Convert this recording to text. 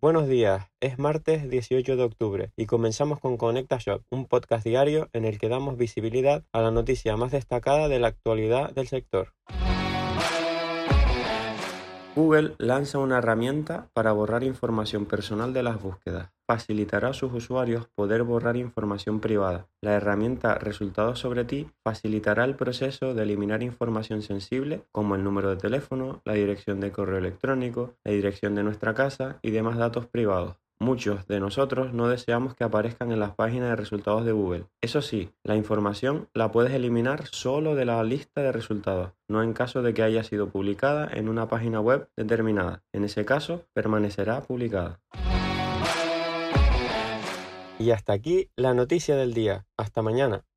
Buenos días, es martes 18 de octubre y comenzamos con Conecta Shop, un podcast diario en el que damos visibilidad a la noticia más destacada de la actualidad del sector. Google lanza una herramienta para borrar información personal de las búsquedas. Facilitará a sus usuarios poder borrar información privada. La herramienta Resultados sobre ti facilitará el proceso de eliminar información sensible como el número de teléfono, la dirección de correo electrónico, la dirección de nuestra casa y demás datos privados. Muchos de nosotros no deseamos que aparezcan en las páginas de resultados de Google. Eso sí, la información la puedes eliminar solo de la lista de resultados, no en caso de que haya sido publicada en una página web determinada. En ese caso, permanecerá publicada. Y hasta aquí la noticia del día. Hasta mañana.